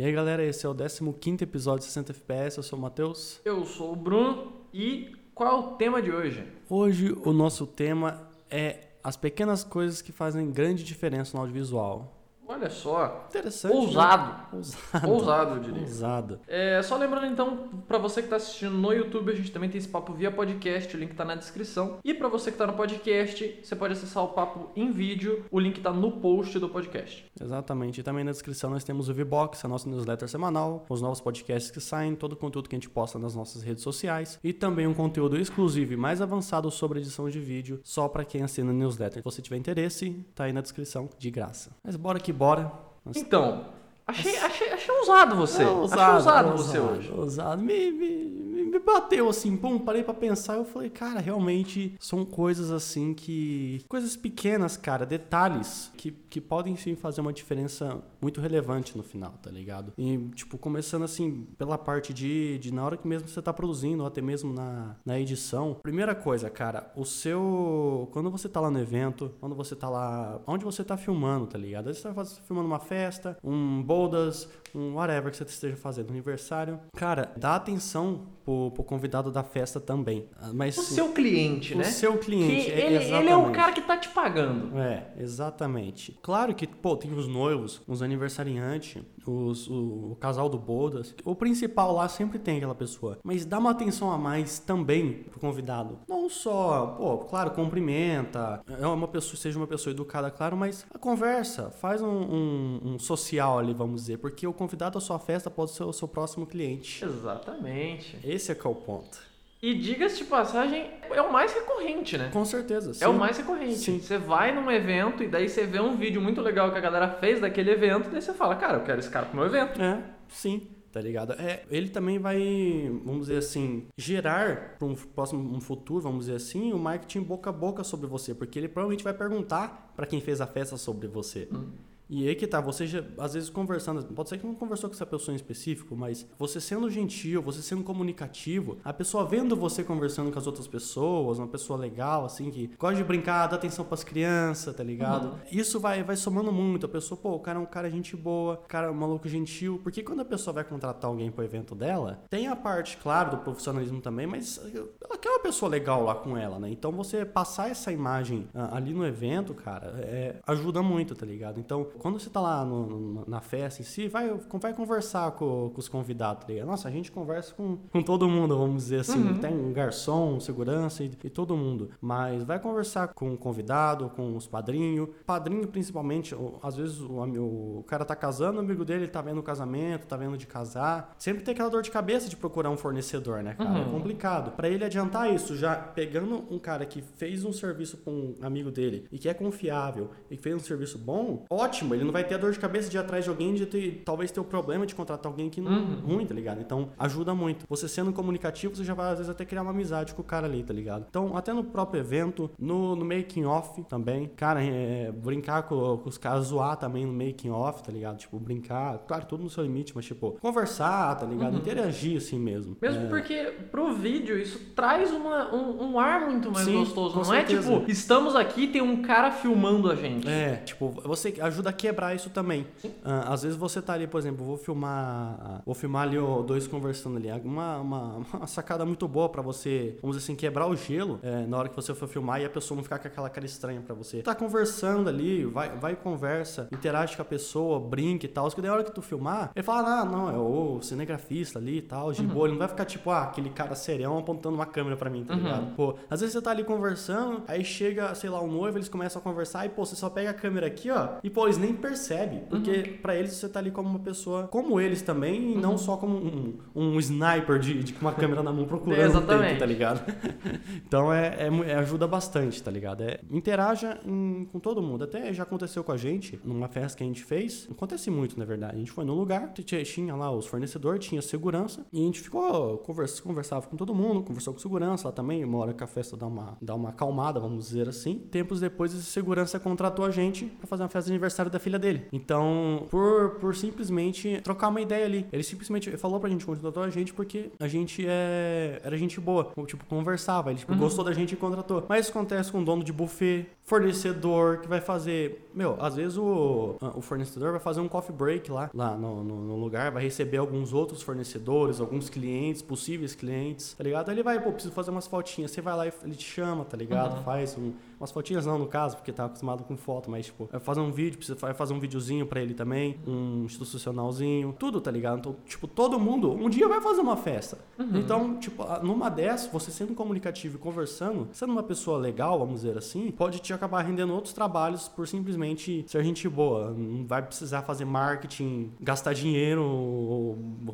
E aí, galera, esse é o 15 episódio de 60 FPS. Eu sou o Matheus. Eu sou o Bruno e qual é o tema de hoje? Hoje o nosso tema é as pequenas coisas que fazem grande diferença no audiovisual. Olha só. Interessante. Ousado. Né? Ousado. Ousado, eu diria. Ousado. É, só lembrando então, para você que está assistindo no YouTube, a gente também tem esse papo via podcast, o link tá na descrição. E para você que tá no podcast, você pode acessar o papo em vídeo, o link tá no post do podcast. Exatamente. E também na descrição nós temos o VBox, a nossa newsletter semanal, os novos podcasts que saem, todo o conteúdo que a gente posta nas nossas redes sociais e também um conteúdo exclusivo e mais avançado sobre edição de vídeo, só para quem assina a newsletter. Se você tiver interesse, tá aí na descrição de graça. Mas bora que bora. Então, achei, achei, achei ousado você. É, achei ousado, você hoje. Ousado. Me, me, me bateu assim, pum, parei pra pensar. Eu falei, cara, realmente são coisas assim que. Coisas pequenas, cara, detalhes que, que podem sim fazer uma diferença muito relevante no final, tá ligado? E, tipo, começando assim, pela parte de, de na hora que mesmo você tá produzindo, ou até mesmo na, na edição. Primeira coisa, cara, o seu. Quando você tá lá no evento, quando você tá lá. Onde você tá filmando, tá ligado? Às vezes você tá filmando uma festa, um bodas, um whatever que você esteja fazendo, aniversário. Cara, dá atenção pro, pro convidado da festa também. Mas, o seu cliente, o né? O seu cliente, que é, ele, exatamente. ele é o cara que tá te pagando. É, exatamente. Claro que, pô, tem os noivos, os aniversariantes, os, o, o, casal do bodas. O principal lá sempre tem aquela pessoa. Mas dá uma atenção a mais também pro convidado. Não só, pô, claro, cumprimenta, é uma pessoa, seja uma pessoa educada, claro, mas a conversa, faz um, um, um social ali, vamos dizer, porque o convidado à sua festa pode ser o seu próximo cliente. Exatamente. Esse é que é o ponto. E diga-se de passagem, é o mais recorrente, né? Com certeza, sim. É o mais recorrente. Sim. Você vai num evento e daí você vê um vídeo muito legal que a galera fez daquele evento, e daí você fala, cara, eu quero esse cara pro meu evento. É, sim tá ligado? É, ele também vai, vamos dizer assim, gerar para um próximo um futuro, vamos dizer assim, o um marketing boca a boca sobre você, porque ele provavelmente vai perguntar para quem fez a festa sobre você. Hum. E aí que tá, você já, às vezes conversando, pode ser que não conversou com essa pessoa em específico, mas você sendo gentil, você sendo comunicativo, a pessoa vendo você conversando com as outras pessoas, uma pessoa legal, assim, que gosta de brincar, dá atenção pras crianças, tá ligado? Uhum. Isso vai, vai somando muito. A pessoa, pô, o cara é um cara gente boa, cara é um maluco gentil, porque quando a pessoa vai contratar alguém pro evento dela, tem a parte, claro, do profissionalismo também, mas ela quer uma pessoa legal lá com ela, né? Então você passar essa imagem uh, ali no evento, cara, é, ajuda muito, tá ligado? Então, quando você tá lá no, no, na festa em si, vai, vai conversar com, com os convidados, tá Nossa, a gente conversa com, com todo mundo, vamos dizer assim. Uhum. Tem um garçom, segurança e, e, todo mundo. Mas vai conversar com o convidado, com os padrinhos. Padrinho, principalmente, às vezes o, o, cara tá casando, o amigo dele tá vendo o casamento, tá vendo de casar. Sempre tem aquela dor de cabeça de procurar um fornecedor, né, cara? É uhum. É complicado. Para ele adiantar isso, já pegando um cara que fez um serviço com um amigo dele e que é confiável e que fez um serviço bom, ótimo ele não vai ter a dor de cabeça de ir atrás de alguém, de ter, talvez ter o problema de contratar alguém que não uhum. ruim, tá ligado? Então, ajuda muito. Você sendo comunicativo, você já vai, às vezes, até criar uma amizade com o cara ali, tá ligado? Então, até no próprio evento, no, no making off também, cara, é, brincar com, com, os caras, zoar também no making off, tá ligado? Tipo, brincar, claro, tudo no seu limite, mas, tipo, conversar, tá ligado? Uhum. Interagir assim mesmo. Mesmo é. porque pro vídeo isso traz uma, um, um ar muito mais Sim, gostoso. Não certeza. é tipo, estamos aqui tem um cara filmando a gente. É, tipo, você ajuda a quebrar isso também. Uh, às vezes você tá ali, por exemplo, vou filmar, vou filmar ali ó, dois conversando ali, uma, uma, uma sacada muito boa para você, vamos dizer assim, quebrar o gelo é, na hora que você for filmar e a pessoa não ficar com aquela cara estranha para você. Tá conversando ali, vai, vai conversa, interage com a pessoa, brinca e tal, que daí a hora que tu filmar, ele fala, ah, não, é o cinegrafista ali e tal, de uhum. boa, ele não vai ficar tipo, ah, aquele cara serião apontando uma câmera para mim, tá uhum. ligado? Pô, às vezes você tá ali conversando, aí chega, sei lá, um noivo, eles começam a conversar e, pô, você só pega a câmera aqui, ó, e, pô, eles nem percebem percebe. Porque uhum. para eles você tá ali como uma pessoa como eles também, e não uhum. só como um, um sniper de, de, com uma câmera na mão procurando o tempo, tá ligado? então é, é, é, ajuda bastante, tá ligado? É, interaja em, com todo mundo. Até já aconteceu com a gente, numa festa que a gente fez. Acontece muito, na verdade. A gente foi num lugar, tinha lá os fornecedores, tinha segurança, e a gente ficou, conversa, conversava com todo mundo, conversou com segurança lá também, uma hora que a festa dá uma, dá uma acalmada, vamos dizer assim. Tempos depois, esse segurança contratou a gente para fazer uma festa de aniversário da filha dele. Então, por, por simplesmente trocar uma ideia ali. Ele simplesmente falou pra gente, contratou a gente porque a gente é, era gente boa. Tipo, conversava. Ele tipo, uhum. gostou da gente e contratou. Mas isso acontece com dono de buffet, fornecedor que vai fazer. Meu, às vezes o, o fornecedor vai fazer um coffee break lá, lá no, no, no lugar, vai receber alguns outros fornecedores, alguns clientes, possíveis clientes, tá ligado? Aí ele vai, pô, preciso fazer umas fotinhas. Você vai lá e ele te chama, tá ligado? Uhum. Faz um, umas fotinhas não, no caso, porque tá acostumado com foto, mas, tipo, vai fazer um vídeo, precisa vai fazer um videozinho pra ele também, um institucionalzinho, tudo, tá ligado? Então, tipo, todo mundo um dia vai fazer uma festa. Então, tipo, numa dessas, você sendo comunicativo e conversando, sendo uma pessoa legal, vamos dizer assim, pode te acabar rendendo outros trabalhos por simplesmente ser gente boa. Não vai precisar fazer marketing, gastar dinheiro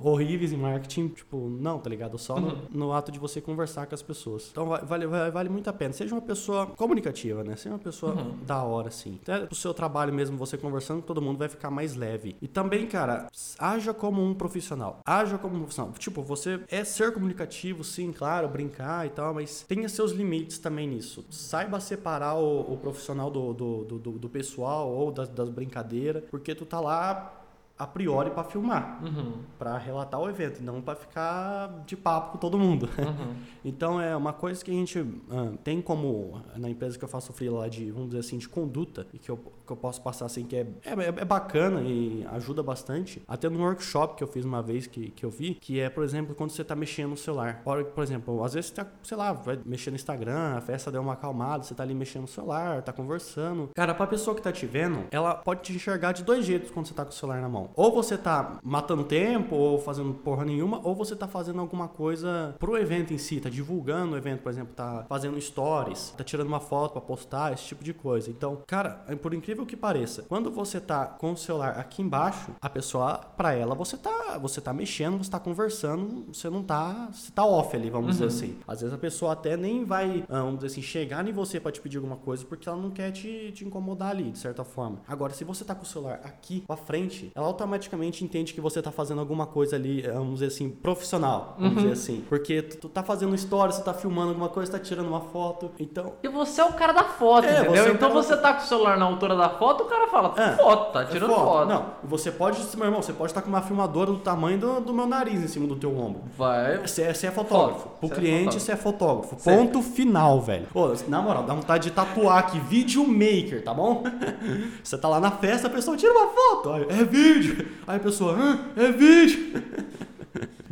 horríveis em marketing, tipo, não, tá ligado? Só no, no ato de você conversar com as pessoas. Então, va- vale, vale, vale muito a pena. Seja uma pessoa comunicativa, né? Seja uma pessoa da hora, assim. Até pro seu trabalho mesmo, você conversando, todo mundo vai ficar mais leve. E também, cara, haja como um profissional. Haja como um profissional. Tipo, você é ser comunicativo, sim, claro, brincar e tal, mas tenha seus limites também nisso. Saiba separar o, o profissional do, do, do, do- pessoal ou das, das brincadeiras, porque tu tá lá a priori pra filmar, Uhum. pra relatar o evento, não pra ficar de papo com todo mundo. Uhum. Então é uma coisa que a gente ah, tem como na empresa que eu faço freela lá de, vamos dizer assim, de conduta e que eu, que eu posso passar assim que é, é, é bacana e ajuda bastante. Até no workshop que eu fiz uma vez que, que eu vi, que é, por exemplo, quando você tá mexendo no celular. Por, por exemplo, às vezes você tá, sei lá, vai mexer no Instagram, a festa deu uma acalmada, você tá ali mexendo no celular, tá conversando. Cara, pra pessoa que tá te vendo, ela pode te enxergar de dois jeitos quando você tá com o celular na mão. Ou você tá matando tempo, ou fazendo porra nenhuma, ou você tá fazendo alguma coisa pro evento em si, tá divulgando o evento, por exemplo, tá fazendo stories, tá tirando uma foto pra postar, esse tipo de coisa. Então, cara, por incrível que pareça, quando você tá com o celular aqui embaixo, a pessoa, pra ela, você tá, você tá mexendo, você tá conversando, você não tá, você tá off ali, vamos dizer assim. Às vezes a pessoa até nem vai, ah, vamos dizer assim, chegar em você pra te pedir alguma coisa, porque ela não quer te, te incomodar ali, de certa forma. Agora, se você tá com o celular aqui pra frente, ela automaticamente entende que você tá fazendo alguma coisa ali, eh, vamos dizer assim, profissional, vamos dizer assim. Porque tu, tu tá fazendo story, você tá filmando alguma coisa, tá tirando uma foto. Então, E você é o cara da foto, É, entendeu? você é então cara você tá com o celular na altura da foto, o cara fala, É, foto, tá é tirando foto. Não, você pode, meu irmão, você pode estar com uma filmadora do tamanho do, do meu nariz em cima do teu ombro. Vai. Você é, você é fotógrafo. Foto. Pro Você é cliente, você é fotógrafo. Ponto final, velho. Ô, na moral, dá vontade de tatuar aqui, videomaker, tá bom? Você tá lá na festa, a pessoa tira uma foto. É vídeo. Aí a pessoa, Hã? é vídeo.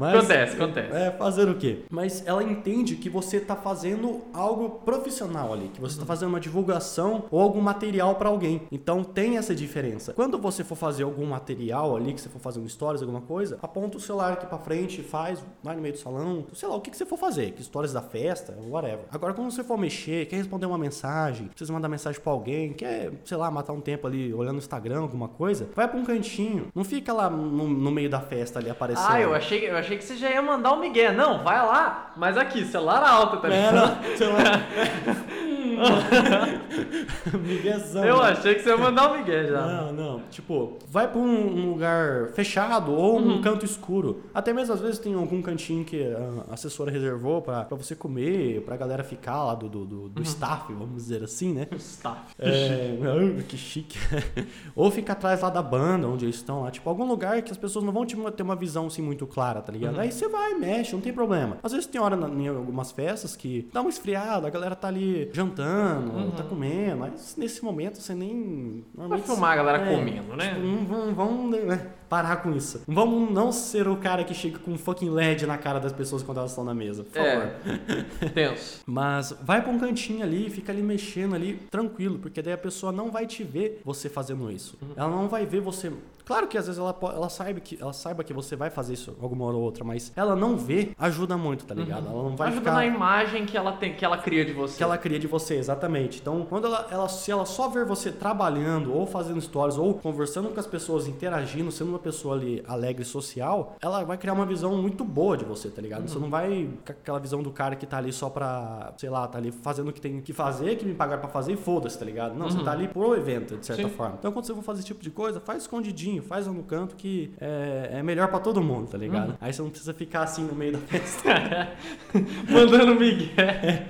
Mas- Acontece, acontece. é, fazer o quê? Mas ela entende que você tá fazendo algo profissional ali, que você tá fazendo uma divulgação ou algum material pra alguém. Então tem essa diferença. Quando você for fazer algum material ali, que você for fazer um stories, alguma coisa, aponta o celular aqui pra frente, faz, vai no meio do salão, sei lá, o que, que você for fazer, que stories da festa, whatever. Agora, quando você for mexer, quer responder uma mensagem, precisa mandar mensagem pra alguém, quer, sei lá, matar um tempo ali olhando o Instagram, alguma coisa, vai pra um cantinho. Não fica lá no, no meio da festa ali aparecendo. Ah, eu achei, eu achei que você já ia mandar um migué. Não, vai lá, mas aqui, celular alto, tá É, ligado? não, celular. Miguezão. Eu né? achei que você ia mandar um migué já. Não, não. Tipo, vai pra um, um lugar fechado ou Uhum. um canto escuro. Até mesmo às vezes tem algum cantinho que a assessora reservou pra, pra você comer, pra galera ficar lá do, do, do, Uhum. do staff, vamos dizer assim, né? Staff. É, que chique. Ou fica atrás lá da banda, onde eles estão lá. Tipo, algum lugar que as pessoas não vão te- ter uma visão assim muito clara, tá ligado? Aí você vai, mexe, não tem problema. Às vezes tem hora na- em algumas festas que dá uma esfriada, a galera tá ali jantando, tá comendo. Mas nesse momento você nem. Vai filmar a galera É, comendo, né? Tipo, não vamos, vamos né, parar com isso. Vamos não ser o cara que chega com um fucking LED na cara das pessoas quando elas estão na mesa, por favor. É. Tenso. Mas vai pra um cantinho ali, fica ali mexendo ali, tranquilo, porque daí a pessoa não vai te ver você fazendo isso. Ela não vai ver você. Claro que às vezes ela, ela, saiba que, ela saiba que você vai fazer isso alguma hora ou outra, mas ela não vê, ajuda muito, tá ligado? Ela não vai Ajuda ficar. na imagem que ela tem, que ela cria de você. Que ela cria de você, exatamente. Então, quando ela, ela, se ela só ver você trabalhando, ou fazendo stories, ou conversando com as pessoas, interagindo, sendo uma pessoa ali alegre social, ela vai criar uma visão muito boa de você, tá ligado? Você não vai com aquela visão do cara que tá ali só pra, sei lá, tá ali fazendo o que tem que fazer, que me pagaram pra fazer e foda-se, tá ligado? Não, você tá ali pro evento, de certa Sim. forma. Então, quando você for fazer esse tipo de coisa, faz escondidinho, faz lá no canto que é, é melhor pra todo mundo, tá ligado? Aí você não precisa ficar assim no meio da festa. Mandando migué.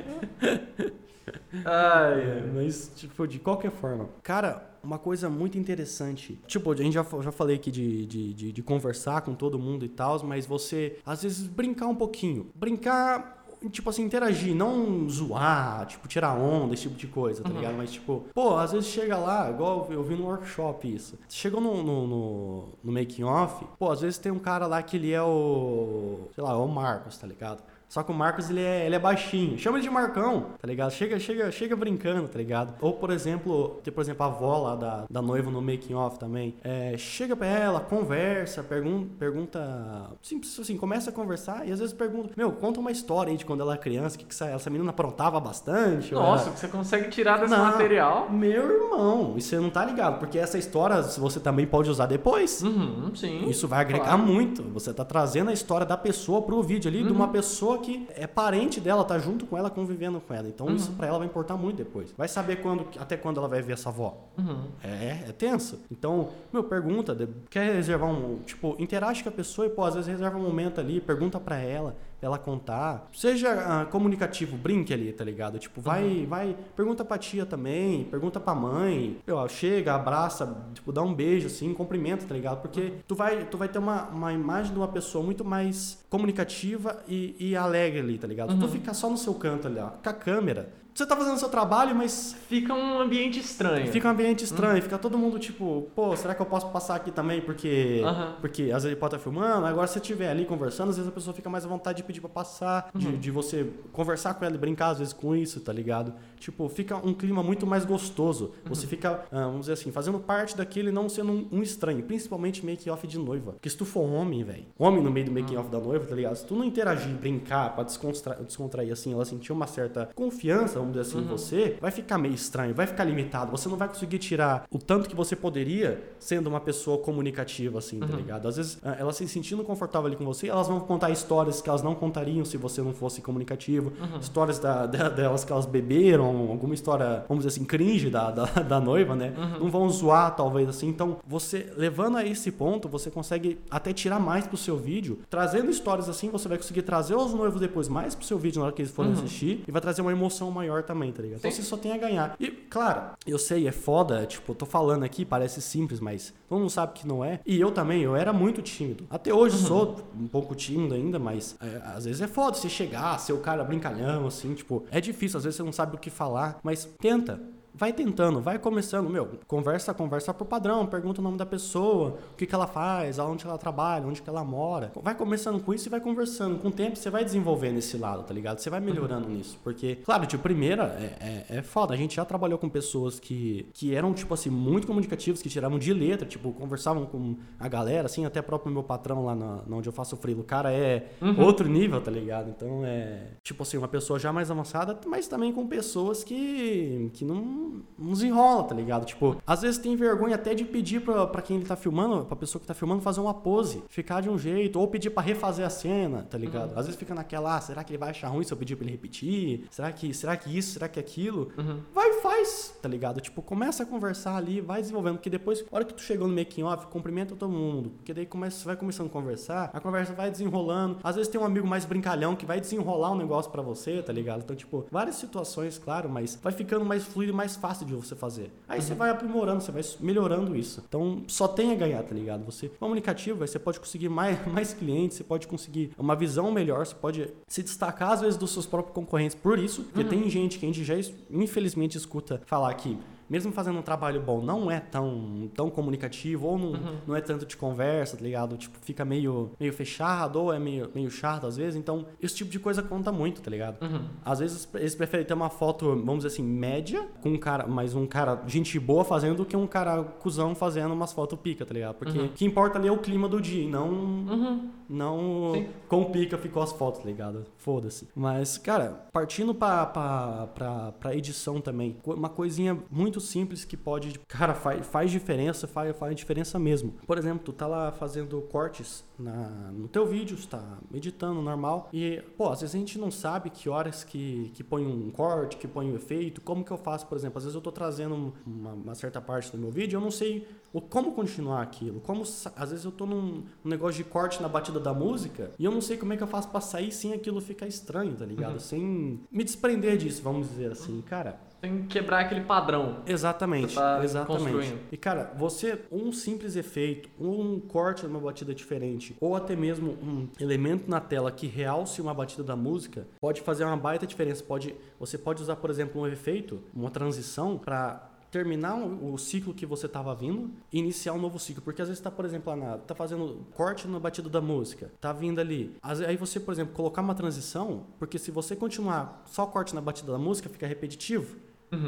Ai, É, mas, tipo, de qualquer forma. Cara, uma coisa muito interessante. Tipo, a gente já, já falei aqui de, de, de, de conversar com todo mundo e tal, mas você, às vezes, brincar um pouquinho. Brincar tipo assim, interagir, não zoar, tipo, tirar onda, esse tipo de coisa, tá Uhum. ligado? Mas, tipo, pô, às vezes chega lá, igual eu vi no workshop isso. Chegou no, no, no, no making off, pô, às vezes tem um cara lá que ele é o. sei lá, é o Marcos, tá ligado? Só que o Marcos, ele é, ele é baixinho. Chama ele de Marcão, tá ligado? Chega, chega, chega brincando, tá ligado? Ou, por exemplo, tem, por exemplo, a avó lá da, da noiva no making off também. É, chega pra ela, conversa, pergun pergunta... Simples assim, começa a conversar e às vezes pergunta... Meu, conta uma história aí de quando ela era criança, que, que essa, essa menina aprontava bastante. Nossa, o que você consegue tirar desse Não. material. Meu irmão, e você não tá ligado, porque essa história você também pode usar depois. Uhum, sim. Isso vai agregar Claro. muito. Você tá trazendo a história da pessoa pro vídeo ali, de Uhum. uma pessoa que é parente dela, tá junto com ela, convivendo com ela. Então Uhum. isso pra ela vai importar muito depois. Vai saber quando, até quando ela vai ver essa avó. Uhum. É, é tenso. Então, meu, pergunta, quer reservar um, tipo, interage com a pessoa e, pô, às vezes reserva um momento ali, pergunta pra ela, ela contar. Seja ah, comunicativo, brinque ali, tá ligado? Tipo, vai, vai, pergunta pra tia também, pergunta pra mãe, meu, chega, abraça, tipo, dá um beijo, assim, cumprimenta, tá ligado? Porque tu vai, tu vai ter uma, uma imagem de uma pessoa muito mais comunicativa e, e alegre ali, tá ligado? Se tu Uhum. ficar só no seu canto ali, ó, com a câmera, você tá fazendo o seu trabalho, mas Fica um ambiente estranho. Fica um ambiente estranho, fica todo mundo tipo, pô, será que eu posso passar aqui também? Porque. Aham. Porque às vezes ele pode estar filmando, agora se você estiver ali conversando, às vezes a pessoa fica mais à vontade de pedir pra passar, de, Uhum. de você conversar com ela e brincar às vezes com isso, tá ligado? Tipo, fica um clima muito mais gostoso. Uhum. Você fica, ah, vamos dizer assim, fazendo parte daquele e não sendo um, um estranho, principalmente make-off de noiva. Porque se tu for homem, velho, homem no meio do make-off da noiva, tá ligado? Se tu não interagir, brincar, pra descontra- descontrair assim, ela sentir uma certa confiança, vamos dizer assim, Uhum. você, vai ficar meio estranho, vai ficar limitado. Você não vai conseguir tirar o tanto que você poderia sendo uma pessoa comunicativa, assim, tá Uhum. ligado? Às vezes, ah, elas se sentindo confortável ali com você, elas vão contar histórias que elas não contariam se você não fosse comunicativo. Uhum. Histórias da, da- delas que elas beberam, alguma história, vamos dizer assim, cringe da, da, da noiva, né? Uhum. Não vão zoar, talvez, assim. Então, você, levando a esse ponto, você consegue até tirar mais pro seu vídeo. Trazendo histórias assim, você vai conseguir trazer os noivos depois mais pro seu vídeo na hora que eles forem Uhum. assistir. E vai trazer uma emoção maior também, tá ligado? Então, Sim. você só tem a ganhar. E, claro, eu sei, é foda, tipo, eu tô falando aqui, parece simples, mas todo mundo sabe que não é. E eu também, eu era muito tímido. Até hoje Uhum. sou um pouco tímido ainda, mas é, às vezes é foda você chegar, ser o cara brincalhão, assim, tipo, é difícil, às vezes você não sabe o que falar, mas tenta. Vai tentando, vai começando, meu, conversa, conversa por padrão, pergunta o nome da pessoa, o que, que ela faz, aonde ela trabalha, onde que ela mora. Vai começando com isso e vai conversando. Com o tempo você vai desenvolvendo esse lado, tá ligado? Você vai melhorando nisso. Porque, claro, de primeira é, é, é foda. A gente já trabalhou com pessoas que, que eram, tipo assim, muito comunicativos, que tiravam de letra, tipo, conversavam com a galera, assim, até próprio meu patrão lá na, na onde eu faço o frilo. O cara é outro nível, tá ligado? Então é, tipo assim, uma pessoa já mais avançada, mas também com pessoas que, que não, não desenrola, tá ligado? Tipo, às vezes tem vergonha até de pedir pra, pra quem ele tá filmando, pra pessoa que tá filmando, fazer uma pose, ficar de um jeito, ou pedir pra refazer a cena, tá ligado? Às vezes fica naquela, ah, será que ele vai achar ruim se eu pedir pra ele repetir? Será que, será que isso, será que aquilo? Uhum. Vai e faz, tá ligado? Tipo, começa a conversar ali, vai desenvolvendo, porque depois, a hora que tu chegou no making off, cumprimenta todo mundo, porque daí começa, você vai começando a conversar, a conversa vai desenrolando. Às vezes tem um amigo mais brincalhão que vai desenrolar um negócio pra você, tá ligado? Então, tipo, várias situações, claro, mas vai ficando mais fluido e mais fácil de você fazer. Aí você vai aprimorando, você vai melhorando isso. Então, só tem a ganhar, tá ligado? Você comunicativo, aí você pode conseguir mais, mais clientes, você pode conseguir uma visão melhor, você pode se destacar às vezes dos seus próprios concorrentes por isso, porque tem gente que a gente já infelizmente escuta falar que mesmo fazendo um trabalho bom, não é tão, tão comunicativo, ou não, não é tanto de conversa, tá ligado? Tipo, fica meio, meio fechado, ou é meio, meio chato às vezes. Então, esse tipo de coisa conta muito, tá ligado? Uhum. Às vezes eles preferem ter uma foto, vamos dizer assim, média, com um cara, mas um cara, gente boa fazendo, do que um cara cuzão fazendo umas fotos pica, tá ligado? Porque Uhum. o que importa ali é o clima do dia, e não, Uhum. não Sim. com pica ficou as fotos, tá ligado? Foda-se. Mas, cara, partindo pra, pra, pra, pra edição também, uma coisinha muito simples que pode, cara, faz, faz diferença, faz, faz diferença mesmo. Por exemplo, tu tá lá fazendo cortes na, no teu vídeo, tu tá editando normal, e, pô, às vezes a gente não sabe que horas que, que põe um corte, que põe um efeito, como que eu faço, por exemplo, às vezes eu tô trazendo um- uma, uma certa parte do meu vídeo, eu não sei o, como continuar aquilo, como, às vezes eu tô num, num negócio de corte na batida da música, e eu não sei como é que eu faço pra sair sem aquilo ficar estranho, tá ligado? Sem me desprender disso, vamos dizer assim, cara. Tem que quebrar aquele padrão. Exatamente, tá exatamente. E cara, você um simples efeito, um corte numa batida diferente, ou até mesmo um elemento na tela que realce uma batida da música, pode fazer uma baita diferença. Pode, você pode usar, por exemplo, um efeito, uma transição para terminar o ciclo que você estava vindo e iniciar um novo ciclo. Porque às vezes está, por exemplo, lá na, tá fazendo corte na batida da música, tá vindo ali. Aí você, por exemplo, colocar uma transição, porque se você continuar só corte na batida da música, fica repetitivo.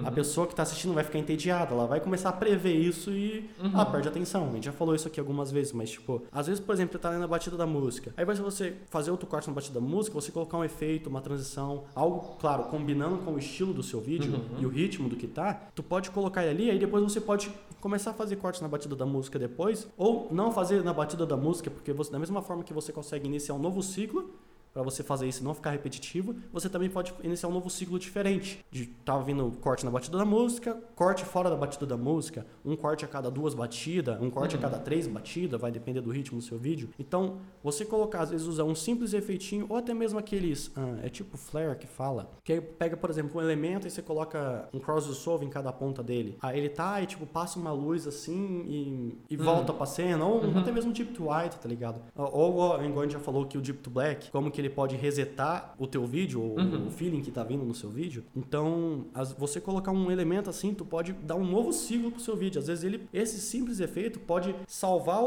A pessoa que está assistindo vai ficar entediada, ela vai começar a prever isso e ela perde a atenção. A gente já falou isso aqui algumas vezes, mas tipo, às vezes, por exemplo, você tá ali na batida da música. Aí vai ser você fazer outro corte na batida da música, você colocar um efeito, uma transição, algo, claro, combinando com o estilo do seu vídeo e o ritmo do que tá, tu pode colocar ele ali, aí depois você pode começar a fazer cortes na batida da música depois, ou não fazer na batida da música, porque você, da mesma forma que você consegue iniciar um novo ciclo, Pra você fazer isso e não ficar repetitivo, você também pode iniciar um novo ciclo diferente. De tá vindo corte na batida da música, corte fora da batida da música, um corte a cada duas batidas, um corte a cada três batidas, vai depender do ritmo do seu vídeo. Então, você colocar, às vezes, usar um simples efeitinho, ou até mesmo aqueles, ah, é tipo flare que fala, que aí pega, por exemplo, um elemento e você coloca um cross-dissolve em cada ponta dele. Aí ele tá e, tipo, passa uma luz assim e, e volta pra cena, ou até mesmo Deep to White, tá ligado? Ou, ou, igual a gente já falou que o Deep to Black, como que ele pode resetar o teu vídeo, ou o feeling que tá vindo no seu vídeo. Então, as- você colocar um elemento assim, tu pode dar um novo ciclo pro seu vídeo. Às vezes ele, esse simples efeito pode salvar o,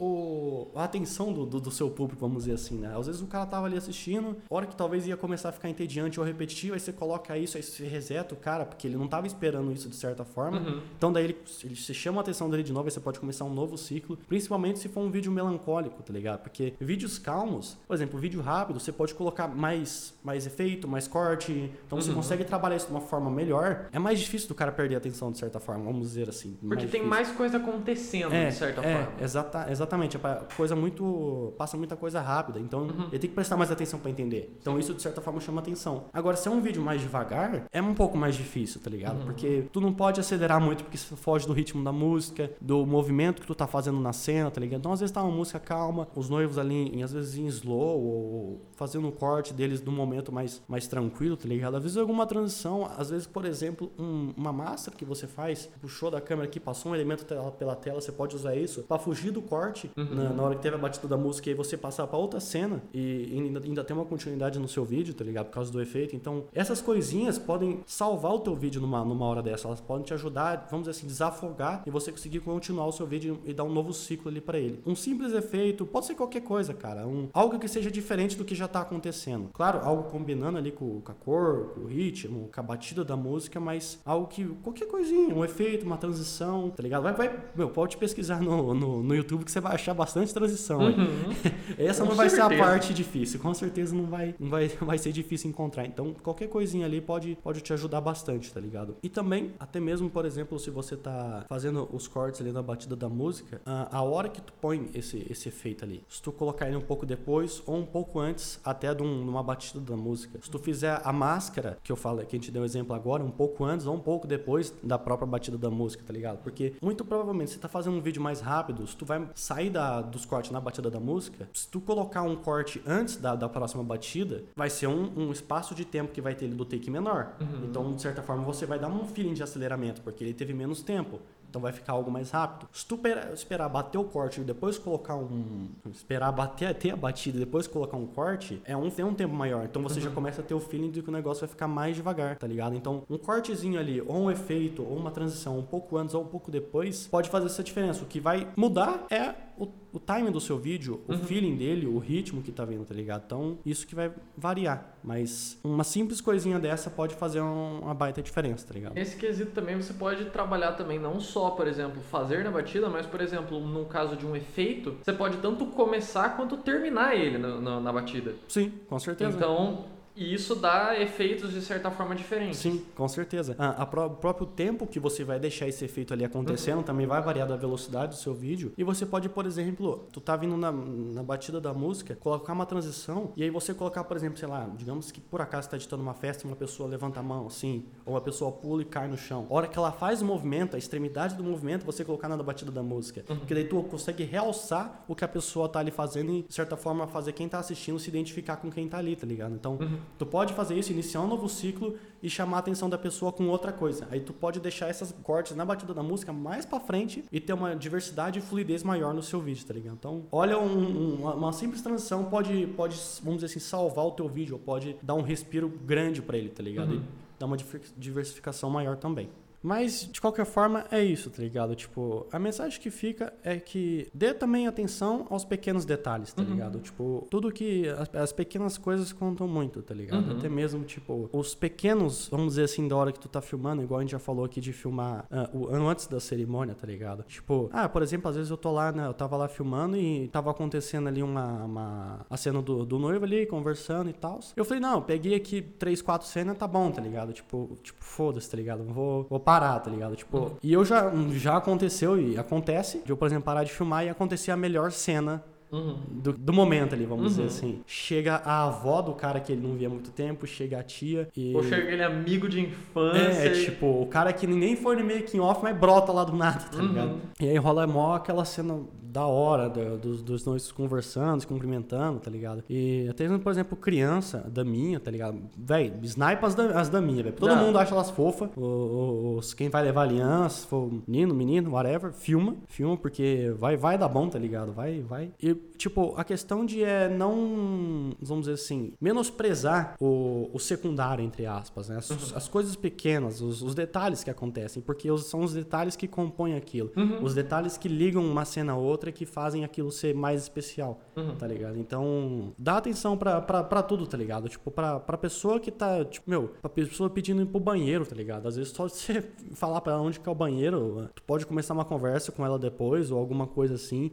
o- a atenção do, do, do seu público, vamos dizer assim, né? Às vezes o cara tava ali assistindo, hora que talvez ia começar a ficar entediante ou repetitivo, aí você coloca isso, aí você reseta o cara, porque ele não tava esperando isso de certa forma. Então daí ele, ele se chama a atenção dele de novo, aí você pode começar um novo ciclo, principalmente se for um vídeo melancólico, tá ligado? Porque vídeos calmos, por exemplo, vídeo rápido, você pode colocar mais, mais efeito, mais corte, então você consegue trabalhar isso de uma forma melhor. É mais difícil do cara perder a atenção de certa forma, vamos dizer assim. Porque tem difícil. mais coisa acontecendo, É, de certa é, forma. exata, exatamente. É coisa muito. Passa muita coisa rápida. Então ele tem que prestar mais atenção pra entender. Então isso, de certa forma, chama atenção. Agora, se é um vídeo mais devagar, é um pouco mais difícil, tá ligado? Porque tu não pode acelerar muito porque isso foge do ritmo da música, do movimento que tu tá fazendo na cena, tá ligado? Então, às vezes tá uma música calma, os noivos ali, às vezes em slow, ou fazendo um corte deles num momento mais, mais tranquilo, tá ligado? Às vezes alguma transição, às vezes, por exemplo, um- uma máscara que você faz, puxou da câmera aqui, passou um elemento tela- pela tela, você pode usar isso pra fugir do corte na, na hora que teve a batida da música e aí você passar pra outra cena e ainda, ainda tem uma continuidade no seu vídeo, tá ligado? Por causa do efeito. Então, essas coisinhas podem salvar o teu vídeo numa, numa hora dessa. Elas podem te ajudar, vamos dizer assim, desafogar e você conseguir continuar o seu vídeo e dar um novo ciclo ali pra ele. Um simples efeito, pode ser qualquer coisa, cara. Um, algo que seja diferente do que já tá acontecendo. Claro, algo combinando ali com, com a cor, com o ritmo, com a batida da música, mas algo que, qualquer coisinha, um efeito, uma transição, tá ligado? Vai, vai, meu, pode pesquisar no, no, no YouTube que você vai achar bastante transição. aí. Essa Com não vai ser certeza. a parte difícil, com certeza não vai, não vai, vai ser difícil encontrar. Então, qualquer coisinha ali pode, pode te ajudar bastante, tá ligado? E também, até mesmo, por exemplo, se você tá fazendo os cortes ali na batida da música, a, a hora que tu põe esse, esse efeito ali, se tu colocar ele um pouco depois ou um pouco antes até de um- uma batida da música, se tu fizer a máscara, que eu falo, que a gente deu exemplo agora, um pouco antes ou um pouco depois da própria batida da música, tá ligado? Porque muito provavelmente, se tá fazendo um vídeo mais rápido, se tu vai sair da, dos cortes na batida da música, se tu colocar um corte antes da, da próxima batida, vai ser um, um espaço de tempo que vai ter ele do take menor. Então, de certa forma, você vai dar um feeling de aceleramento, porque ele teve menos tempo. Então vai ficar algo mais rápido. Se tu pera- esperar bater o corte e depois colocar um. Esperar bater ter a batida e depois colocar um corte, é um, tem um tempo maior. Então você já começa a ter o feeling de que o negócio vai ficar mais devagar, tá ligado? Então, um cortezinho ali, ou um efeito, ou uma transição um pouco antes ou um pouco depois, pode fazer essa diferença. O que vai mudar é o, o timing do seu vídeo, o feeling dele, o ritmo que tá vindo, tá ligado? Então, isso que vai variar. Mas uma simples coisinha dessa pode fazer um- uma baita diferença, tá ligado? Nesse quesito também você pode trabalhar também não só, por exemplo, fazer na batida, mas, por exemplo, no caso de um efeito, você pode tanto começar quanto terminar ele na, na- na batida. Sim, com certeza. Então, e isso dá efeitos de certa forma diferentes. Sim, com certeza. Ah, a pró- o próprio tempo que você vai deixar esse efeito ali acontecendo também vai variar da velocidade do seu vídeo. E você pode, por exemplo, tu tá vindo na, na batida da música, colocar uma transição e aí você colocar, por exemplo, sei lá, digamos que por acaso tá editando uma festa e uma pessoa levanta a mão assim, ou uma pessoa pula e cai no chão. A hora que ela faz o movimento, a extremidade do movimento, você colocar na batida da música. Porque daí tu consegue realçar o que a pessoa tá ali fazendo e, de certa forma, fazer quem tá assistindo se identificar com quem tá ali, tá ligado? Então, Tu pode fazer isso, iniciar um novo ciclo e chamar a atenção da pessoa com outra coisa. Aí tu pode deixar essas cortes na batida da música mais pra frente e ter uma diversidade e fluidez maior no seu vídeo, tá ligado? Então, olha, um, um, uma, uma, simples transição pode, pode, vamos dizer assim, salvar o teu vídeo, ou pode dar um respiro grande para ele, tá ligado? Uhum. E dar uma diversificação maior também. Mas, de qualquer forma, é isso, tá ligado? Tipo, a mensagem que fica é que dê também atenção aos pequenos detalhes, tá uhum. ligado? Tipo, tudo que. As, as, pequenas coisas contam muito, tá ligado? Uhum. Até mesmo, tipo, os pequenos, vamos dizer assim, da hora que tu tá filmando, igual a gente já falou aqui de filmar uh, o antes da cerimônia, tá ligado? Tipo, ah, por exemplo, às vezes eu tô lá, né? Eu tava lá filmando e tava acontecendo ali uma. uma a cena do, do noivo ali, conversando e tal. Eu falei, não, peguei aqui três, quatro cenas, tá bom, tá ligado? Tipo, tipo foda-se, tá ligado? Vou, vou parar, tá ligado? Tipo, uhum. e eu já, já aconteceu e acontece de eu, por exemplo, parar de filmar e acontecer a melhor cena Uhum. Do, do, momento ali, vamos uhum. dizer assim. Chega a avó do cara que ele não via há muito tempo, chega a tia e. Ou chega aquele amigo de infância. É, e... tipo, o cara que nem foi no making off, mas brota lá do nada, tá uhum. ligado? E aí rola mó aquela cena da hora dos, dos dois conversando, se cumprimentando, tá ligado? E até, por exemplo, criança da minha, tá ligado? Véi, snipe as da, as da minha, velho. Todo não. mundo acha elas fofas. Os, os, quem vai levar aliança, se for menino, menino, whatever, filma. Filma porque vai, vai dar bom, tá ligado? Vai, vai. E tipo, a questão de é não, vamos dizer assim, menosprezar o, o secundário, entre aspas, né? As, uhum. as coisas pequenas, os, os, detalhes que acontecem, porque são os detalhes que compõem aquilo. Uhum. Os detalhes que ligam uma cena a outra que fazem aquilo ser mais especial, uhum. tá ligado? Então, dá atenção pra, pra, pra tudo, tá ligado? Tipo, pra, pra pessoa que tá, tipo, meu, pra pessoa pedindo ir pro banheiro, tá ligado? Às vezes só você falar pra ela onde que é o banheiro, tu pode começar uma conversa com ela depois, ou alguma coisa assim.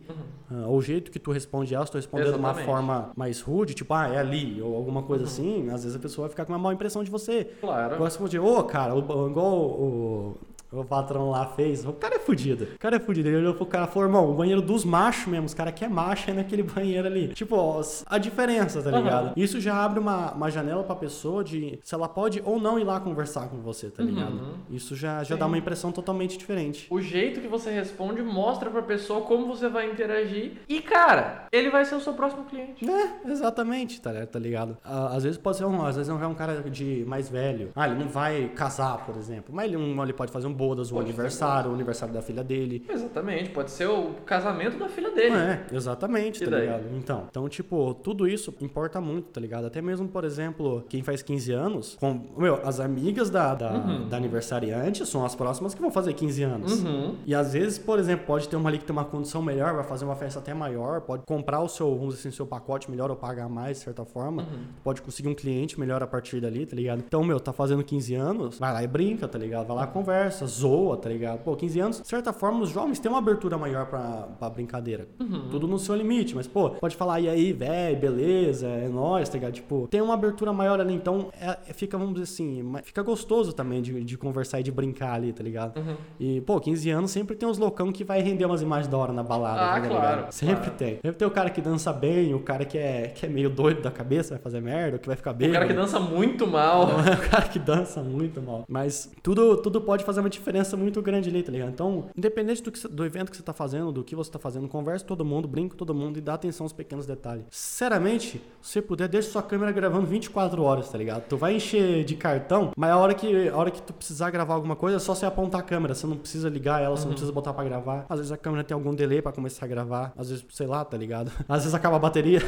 Uh, ou o jeito que tu responde ela, se tu responder de uma forma mais rude, tipo, ah, é ali, ou alguma coisa uhum. assim, às vezes a pessoa vai ficar com uma má impressão de você. Claro. Gosta de, ô, oh, cara, igual o, o patrão lá fez. O cara é fudido. O cara é fudido. Ele olhou pro cara e falou: irmão, o banheiro dos machos mesmo. Os caras que é macho é naquele banheiro ali. Tipo, a diferença, tá ligado? Uhum. Isso já abre uma, uma janela pra pessoa de se ela pode ou não ir lá conversar com você, tá ligado? Uhum. Isso já, já dá uma impressão totalmente diferente. O jeito que você responde mostra pra pessoa como você vai interagir. E, cara, ele vai ser o seu próximo cliente. É, exatamente, tá, tá ligado? Às vezes pode ser um, às vezes é um cara de mais velho. Ah, ele não vai casar, por exemplo. Mas ele, ele pode fazer um bodas, o aniversário, o aniversário da filha dele. Exatamente, pode ser o casamento da filha dele. É, exatamente, e tá daí? ligado? Então, então, tipo, tudo isso importa muito, tá ligado? Até mesmo, por exemplo, quem faz 15 anos, com, meu, as amigas da, da, uhum. da aniversariante são as próximas que vão fazer 15 anos. Uhum. E às vezes, por exemplo, pode ter uma ali que tem uma condição melhor, vai fazer uma festa até maior, pode comprar o seu, vamos dizer assim, seu pacote melhor ou pagar mais, de certa forma. Uhum. Pode conseguir um cliente melhor a partir dali, tá ligado? Então, meu, tá fazendo 15 anos, vai lá e brinca, tá ligado? Vai lá, conversa, zoa, tá ligado? Pô, 15 anos, de certa forma, os jovens têm uma abertura maior pra, pra brincadeira. Uhum. Tudo no seu limite, mas, pô, pode falar, e aí, velho, beleza, é nóis, tá ligado? Tipo, tem uma abertura maior ali, então é, é fica, vamos dizer assim, fica gostoso também de, de conversar e de brincar ali, tá ligado? Uhum. E, pô, 15 anos sempre tem uns loucão que vai render umas imagens da hora na balada, ah, tá claro, Sempre claro. tem. Sempre tem o cara que dança bem, o cara que é, que é meio doido da cabeça, vai fazer merda, que vai ficar bem. O cara que dança muito mal. o cara que dança muito mal. Mas tudo, tudo pode fazer uma diferença muito grande ali, tá ligado? Então, independente do, que, do evento que você tá fazendo, do que você tá fazendo, converse com todo mundo, brinque com todo mundo e dá atenção aos pequenos detalhes. Sinceramente, se você puder, deixa sua câmera gravando 24 horas, tá ligado? Tu vai encher de cartão, mas a hora que, a hora que tu precisar gravar alguma coisa, é só você apontar a câmera. Você não precisa ligar ela, você uhum. não precisa botar pra gravar. Às vezes a câmera tem algum delay pra começar a gravar. Às vezes, sei lá, tá ligado? Às vezes acaba a bateria.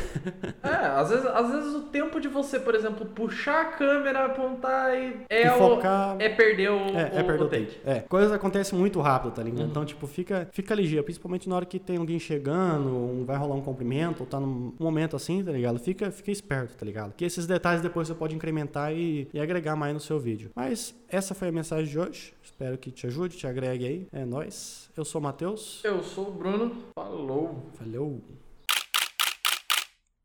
é, às vezes, às vezes o tempo de você, por exemplo, puxar a câmera, apontar e. É, e focar... é perder o, é, o, é perder o take. É, coisas acontecem muito rápido, tá ligado? Uhum. Então, tipo, fica, fica ligeiro, principalmente na hora que tem alguém chegando, um, vai rolar um cumprimento, ou tá num momento assim, tá ligado? Fica, fica esperto, tá ligado? Que esses detalhes depois você pode incrementar e, e agregar mais no seu vídeo. Mas essa foi a mensagem de hoje. Espero que te ajude, te agregue aí. É nóis. Eu sou o Matheus. Eu sou o Bruno. Falou. Falou.